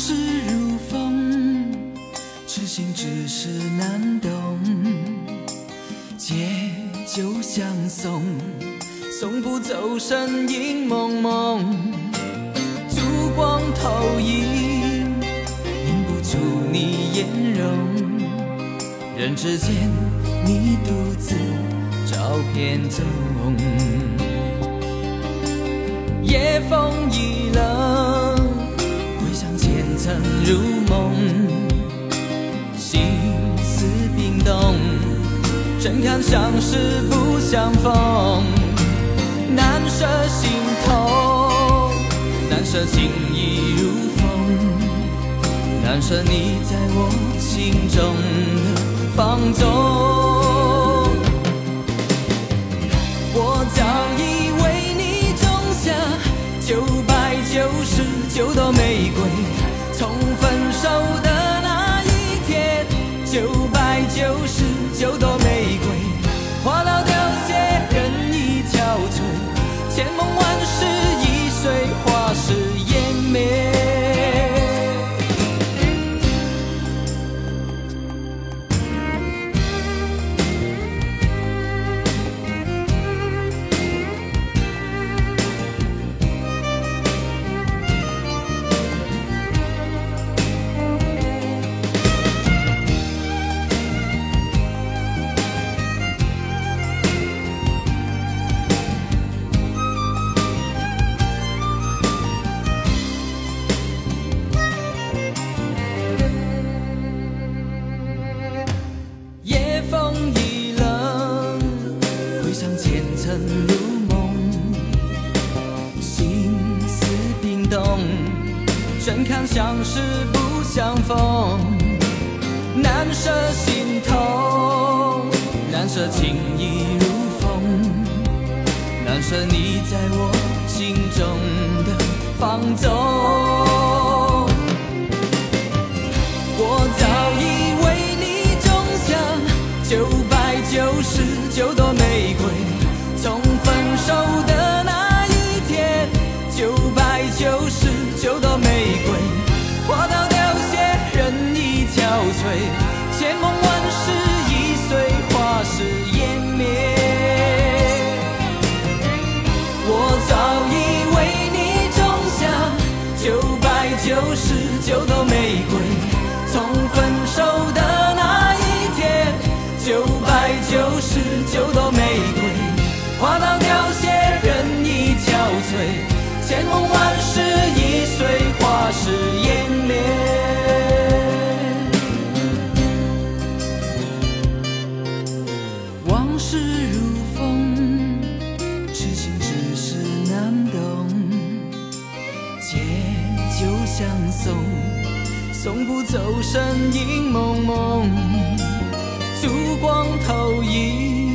逝如风，痴心只是难懂。借酒相送，送不走身影蒙蒙。烛光投影，映不出你颜容。人之间，你独自照片中。夜风已冷，相逢？难舍心头，难舍情意如风，难舍你在我心中的放纵。我早已为你种下九百九十九朵玫瑰，从分手的那一天，九百九十九朵玫，眼看相识不相逢？难舍心痛，难舍情意如风，难舍你在我心中的放纵。憔悴，千梦万世已随花事湮灭。我早已为你种下九百九十九朵玫瑰，从分往事如风，痴心只是难懂。借酒相送，送不走身影蒙蒙。烛光投影，